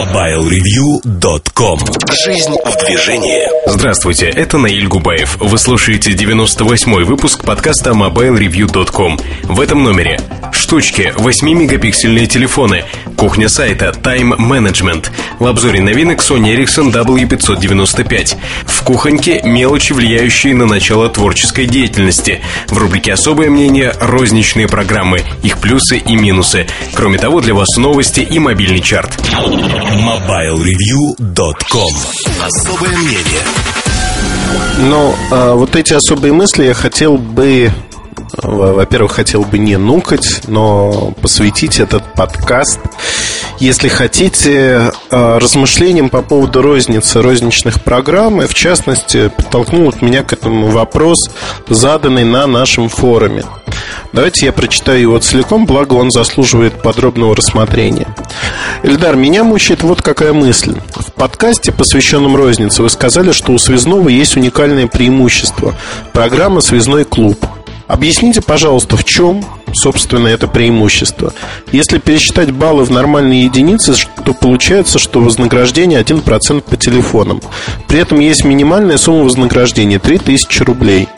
MobileReview.com Жизнь в движении Здравствуйте, это Наиль Губаев. Вы слушаете 98-й выпуск подкаста MobileReview.com. В этом номере штучки, 8-мегапиксельные телефоны, кухня сайта, тайм-менеджмент. В обзоре новинок Sony Ericsson W595. В кухоньке мелочи, влияющие на начало творческой деятельности. В рубрике «Особое мнение» розничные программы, их плюсы и минусы. Кроме того, для вас новости и мобильный чарт. MobileReview.com Особое мнение. Ну, а вот эти особые мысли я хотел бы во-первых, хотел бы не нукать, но посвятить этот подкаст, если хотите, а, размышлениям по поводу розницы розничных программ, и в частности, подтолкнул меня к этому вопрос, заданный на нашем форуме. Давайте я прочитаю его целиком, благо он заслуживает подробного рассмотрения. Эльдар, меня мучает вот какая мысль. В подкасте, посвященном рознице, вы сказали, что у связного есть уникальное преимущество – программа «Связной клуб». Объясните, пожалуйста, в чем, собственно, это преимущество? Если пересчитать баллы в нормальные единицы, то получается, что вознаграждение 1% по телефонам. При этом есть минимальная сумма вознаграждения – 3000 рублей.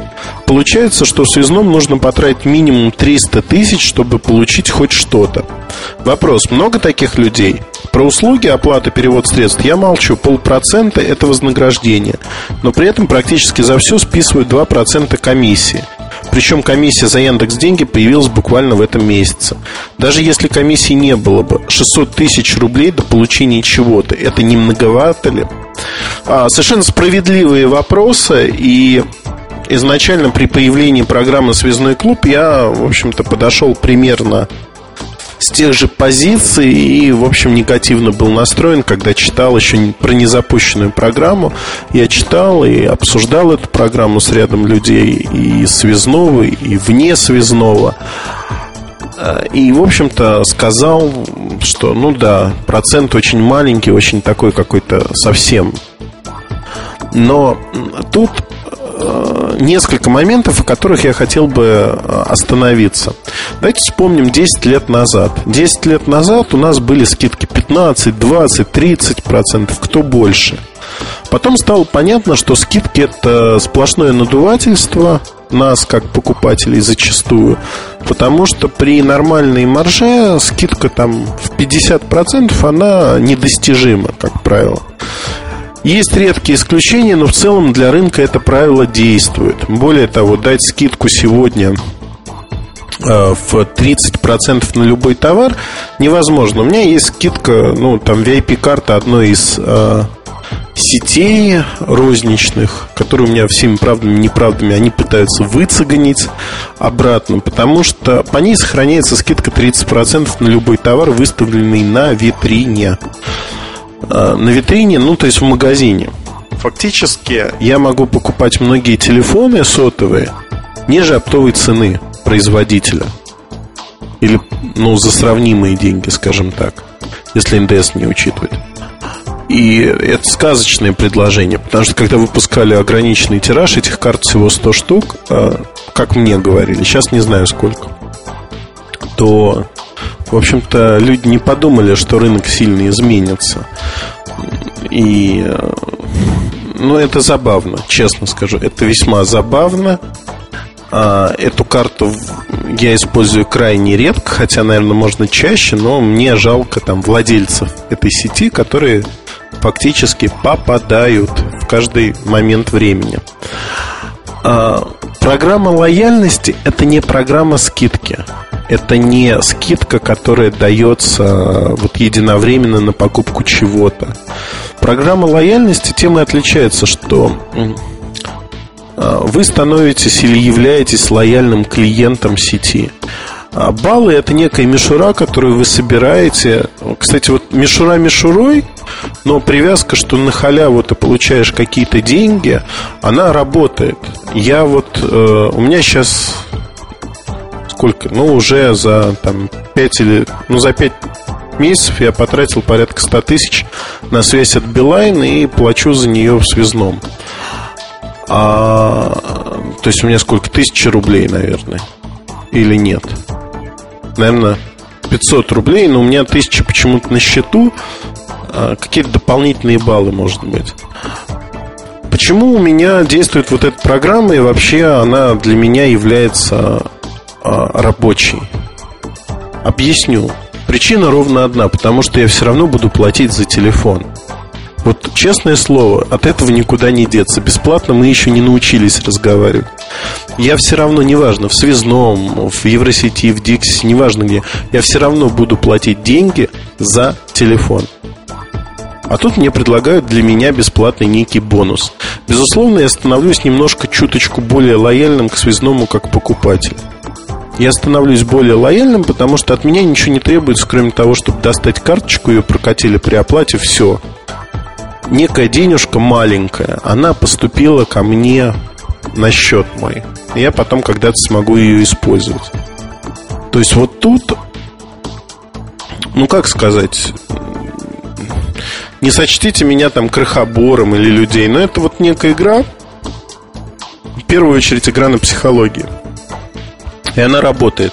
Получается, что связном нужно потратить минимум 300 тысяч, чтобы получить хоть что-то. Вопрос, много таких людей? Про услуги, оплату, перевод средств я молчу. Полпроцента – это вознаграждение. Но при этом практически за все списывают 2% комиссии. Причем комиссия за Яндекс Деньги появилась буквально в этом месяце. Даже если комиссии не было бы, 600 тысяч рублей до получения чего-то, это не многовато ли? А, совершенно справедливые вопросы и изначально при появлении программы «Связной клуб» я, в общем-то, подошел примерно с тех же позиций и, в общем, негативно был настроен, когда читал еще про незапущенную программу. Я читал и обсуждал эту программу с рядом людей и связного, и вне связного. И, в общем-то, сказал, что, ну да, процент очень маленький, очень такой какой-то совсем. Но тут Э, несколько моментов, о которых я хотел бы э, остановиться. Давайте вспомним 10 лет назад. 10 лет назад у нас были скидки 15, 20, 30 процентов, кто больше. Потом стало понятно, что скидки это сплошное надувательство нас, как покупателей, зачастую. Потому что при нормальной марже скидка там в 50% она недостижима, как правило. Есть редкие исключения, но в целом для рынка это правило действует. Более того, дать скидку сегодня э, в 30% на любой товар невозможно. У меня есть скидка, ну, там VIP-карта одной из э, сетей розничных, которые у меня всеми правдами и неправдами они пытаются выцеганить обратно, потому что по ней сохраняется скидка 30% на любой товар, выставленный на витрине. Э, на витрине, ну, то есть в магазине. Фактически я могу покупать многие телефоны сотовые ниже оптовой цены производителя. Или, ну, за сравнимые деньги, скажем так, если НДС не учитывать. И это сказочное предложение, потому что когда выпускали ограниченный тираж, этих карт всего 100 штук, э, как мне говорили, сейчас не знаю сколько, то в общем-то, люди не подумали, что рынок сильно изменится. И, э, ну, это забавно, честно скажу. Это весьма забавно. А, эту карту я использую крайне редко, хотя, наверное, можно чаще, но мне жалко там владельцев этой сети, которые фактически попадают в каждый момент времени. А, программа лояльности – это не программа скидки это не скидка, которая дается э, вот единовременно на покупку чего-то. Программа лояльности тем и отличается, что э, вы становитесь или являетесь лояльным клиентом сети. А баллы это некая мишура, которую вы собираете. Кстати, вот мишура мишурой, но привязка, что на халяву ты получаешь какие-то деньги, она работает. Я вот, э, у меня сейчас сколько? Ну, уже за там 5 или... Ну, за 5 месяцев я потратил порядка 100 тысяч на связь от Билайн и плачу за нее в связном. А, то есть у меня сколько? Тысяча рублей, наверное. Или нет? Наверное, 500 рублей, но у меня тысяча почему-то на счету. а, какие-то дополнительные баллы, может быть. Почему у меня действует вот эта программа и вообще она для меня является а, рабочей? Объясню. Причина ровно одна, потому что я все равно буду платить за телефон. Вот честное слово, от этого никуда не деться. Бесплатно мы еще не научились разговаривать. Я все равно, неважно, в связном, в Евросети, в Дикси, неважно где, я все равно буду платить деньги за телефон. А тут мне предлагают для меня бесплатный некий бонус. Безусловно, я становлюсь немножко чуточку более лояльным к связному как покупатель. Я становлюсь более лояльным, потому что от меня ничего не требуется, кроме того, чтобы достать карточку, ее прокатили при оплате, все. Некая денежка маленькая, она поступила ко мне на счет мой. Я потом когда-то смогу ее использовать. То есть вот тут, ну как сказать, не сочтите меня там крохобором или людей, но это вот некая игра, в первую очередь игра на психологии. И она работает.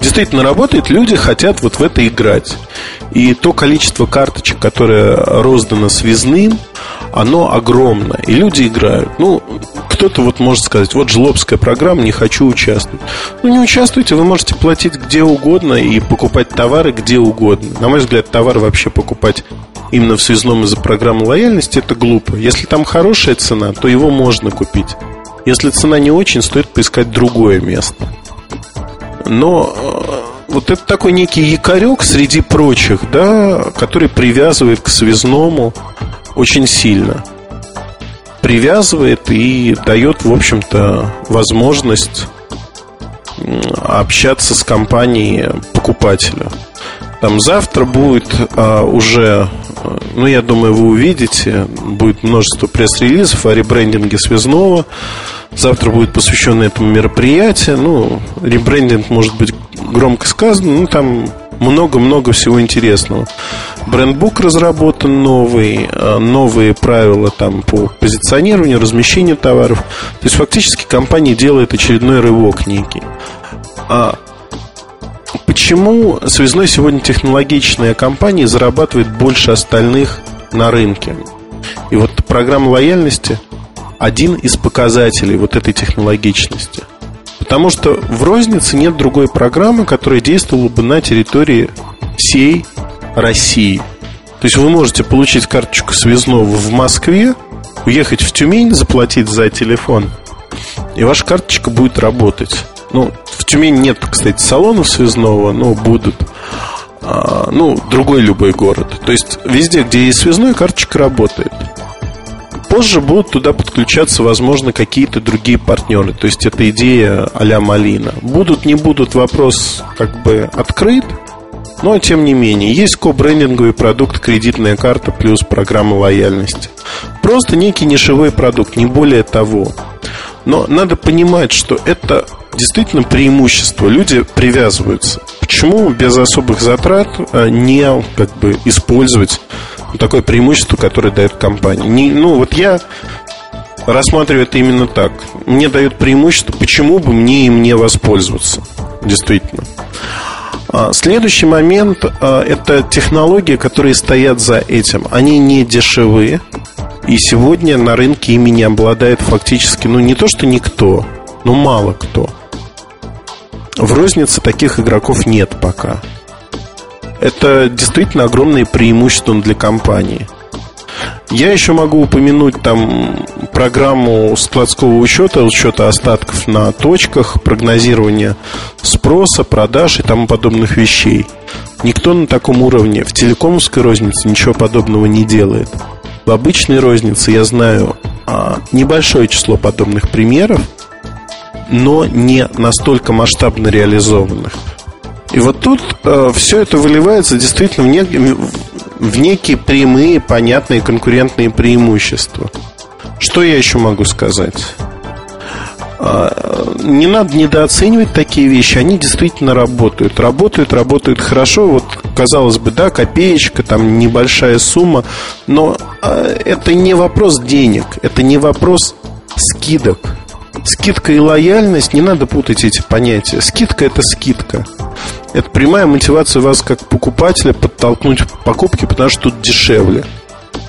Действительно работает, люди хотят вот в это играть. И то количество карточек, которое роздано связным, оно огромное. И люди играют. Ну, кто-то вот может сказать, вот жлобская программа, не хочу участвовать. Ну, не участвуйте, вы можете платить где угодно и покупать товары где угодно. На мой взгляд, товары вообще покупать именно в связном из-за программы лояльности, это глупо. Если там хорошая цена, то его можно купить. Если цена не очень, стоит поискать другое место. Но э, вот это такой некий якорек среди прочих, да, который привязывает к связному очень сильно. Привязывает и дает, в общем-то, возможность общаться с компанией покупателя. Там завтра будет а, уже, ну, я думаю, вы увидите, будет множество пресс-релизов о ребрендинге связного. Завтра будет посвящено этому мероприятию. Ну, ребрендинг может быть громко сказано, ну, там много-много всего интересного. Брендбук разработан новый, а, новые правила там по позиционированию, размещению товаров. То есть фактически компания делает очередной рывок некий. А Почему связной сегодня технологичная компания зарабатывает больше остальных на рынке? И вот программа лояльности один из показателей вот этой технологичности. Потому что в рознице нет другой программы, которая действовала бы на территории всей России. То есть вы можете получить карточку связного в Москве, уехать в Тюмень, заплатить за телефон, и ваша карточка будет работать. Ну, в Тюмени нет, кстати, салонов связного, но будут. А, ну, другой любой город. То есть везде, где есть связной, карточка работает. Позже будут туда подключаться, возможно, какие-то другие партнеры. То есть это идея а-ля Малина. Будут, не будут, вопрос как бы открыт. Но, тем не менее, есть ко-брендинговый продукт кредитная карта плюс программа лояльности. Просто некий нишевой продукт, не более того. Но надо понимать, что это действительно преимущество. Люди привязываются. Почему без особых затрат а, не как бы использовать такое преимущество, которое дает компания? Не, ну, вот я рассматриваю это именно так. Мне дают преимущество, почему бы мне им не воспользоваться? Действительно. А, следующий момент а, – это технологии, которые стоят за этим. Они не дешевые, и сегодня на рынке ими не обладает фактически, ну не то что никто, но мало кто. В рознице таких игроков нет пока. Это действительно огромное преимущество для компании. Я еще могу упомянуть там программу складского учета, учета остатков на точках, прогнозирования спроса, продаж и тому подобных вещей. Никто на таком уровне в телекомовской рознице ничего подобного не делает. В обычной рознице я знаю а, небольшое число подобных примеров – но не настолько масштабно реализованных. И вот тут э, все это выливается действительно в, нек- в некие прямые, понятные конкурентные преимущества. Что я еще могу сказать? Э, не надо недооценивать такие вещи, они действительно работают. Работают, работают хорошо. Вот, казалось бы, да, копеечка, там небольшая сумма, но э, это не вопрос денег, это не вопрос скидок. Скидка и лояльность, не надо путать эти понятия. Скидка – это скидка. Это прямая мотивация вас как покупателя подтолкнуть к покупке, потому что тут дешевле.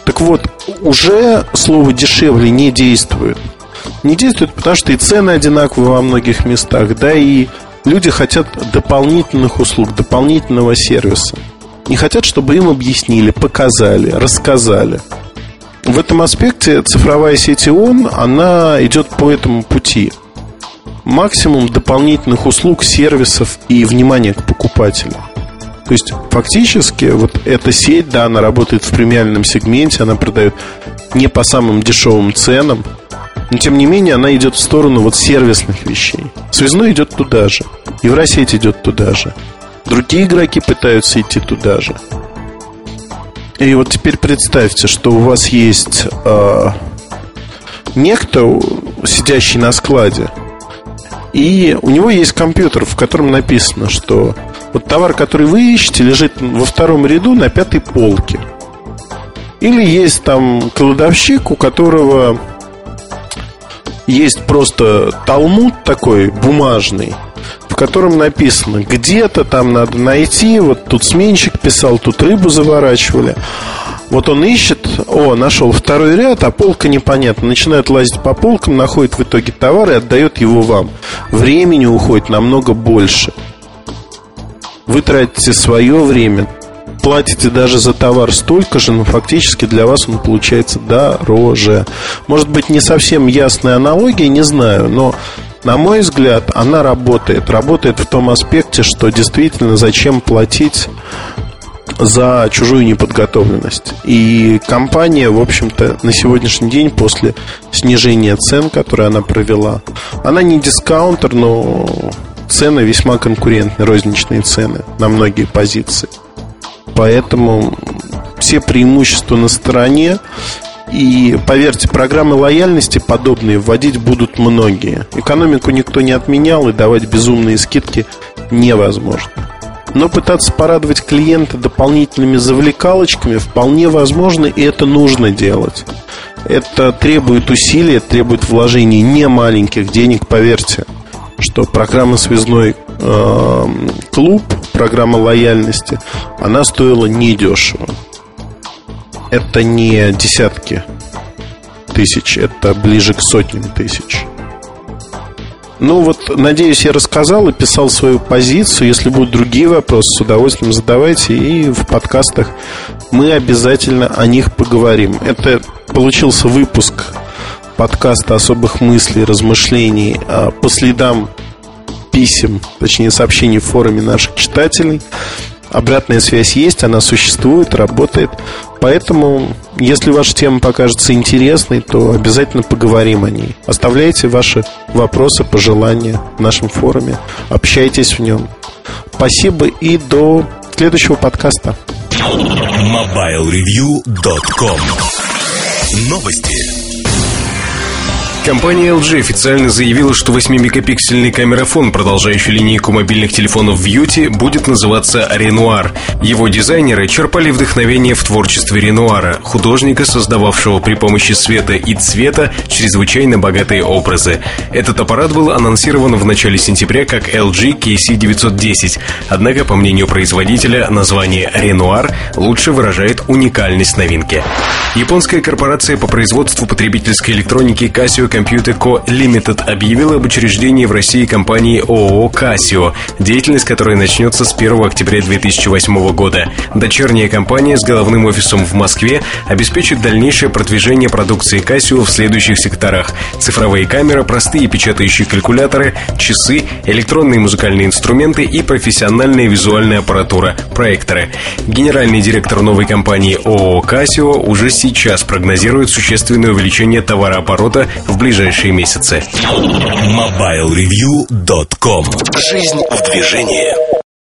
Так вот, уже слово дешевле не действует. Не действует, потому что и цены одинаковые во многих местах, да и люди хотят дополнительных услуг, дополнительного сервиса. Не хотят, чтобы им объяснили, показали, рассказали. В этом аспекте цифровая сеть ООН, она идет по этому пути. Максимум дополнительных услуг, сервисов и внимания к покупателю. То есть фактически вот эта сеть, да, она работает в премиальном сегменте, она продает не по самым дешевым ценам, но тем не менее она идет в сторону вот сервисных вещей. Связной идет туда же. Евросеть идет туда же. Другие игроки пытаются идти туда же. И вот теперь представьте, что у вас есть э, некто, сидящий на складе, и у него есть компьютер, в котором написано, что вот товар, который вы ищете, лежит во втором ряду на пятой полке. Или есть там кладовщик, у которого есть просто талмуд такой бумажный, котором написано, где-то там надо найти, вот тут сменщик писал, тут рыбу заворачивали. Вот он ищет, о, нашел второй ряд, а полка непонятна. Начинает лазить по полкам, находит в итоге товар и отдает его вам. Времени уходит намного больше. Вы тратите свое время, платите даже за товар столько же, но фактически для вас он получается дороже. Может быть, не совсем ясная аналогия, не знаю, но на мой взгляд, она работает. Работает в том аспекте, что действительно зачем платить за чужую неподготовленность. И компания, в общем-то, на сегодняшний день после снижения цен, которое она провела, она не дискаунтер, но цены весьма конкурентные, розничные цены на многие позиции. Поэтому все преимущества на стороне. И поверьте, программы лояльности подобные вводить будут многие. Экономику никто не отменял, и давать безумные скидки невозможно. Но пытаться порадовать клиента дополнительными завлекалочками вполне возможно, и это нужно делать. Это требует усилий, требует вложений не маленьких денег, поверьте, что программа «Связной э, клуб», программа лояльности, она стоила недешево это не десятки тысяч, это ближе к сотням тысяч. Ну вот, надеюсь, я рассказал и писал свою позицию. Если будут другие вопросы, с удовольствием задавайте. И в подкастах мы обязательно о них поговорим. Это получился выпуск подкаста особых мыслей, размышлений а, по следам писем, точнее сообщений в форуме наших читателей. Обратная связь есть, она существует, работает. Поэтому, если ваша тема покажется интересной, то обязательно поговорим о ней. Оставляйте ваши вопросы, пожелания в нашем форуме. Общайтесь в нем. Спасибо и до следующего подкаста. MobileReview.com Новости. Компания LG официально заявила, что 8-мегапиксельный камерафон, продолжающий линейку мобильных телефонов View, будет называться Renoir. Его дизайнеры черпали вдохновение в творчестве Ренуара, художника, создававшего при помощи света и цвета чрезвычайно богатые образы. Этот аппарат был анонсирован в начале сентября как LG KC910, однако, по мнению производителя, название Renoir лучше выражает уникальность новинки. Японская корпорация по производству потребительской электроники Casio Computer Co. Limited объявила об учреждении в России компании ООО «Кассио», деятельность которой начнется с 1 октября 2008 года. Дочерняя компания с головным офисом в Москве обеспечит дальнейшее продвижение продукции Casio в следующих секторах. Цифровые камеры, простые печатающие калькуляторы, часы, электронные музыкальные инструменты и профессиональная визуальная аппаратура, проекторы. Генеральный директор новой компании ООО «Кассио» уже сейчас прогнозирует существенное увеличение товарооборота в ближайшие месяцы. MobileReview.com Жизнь в движении.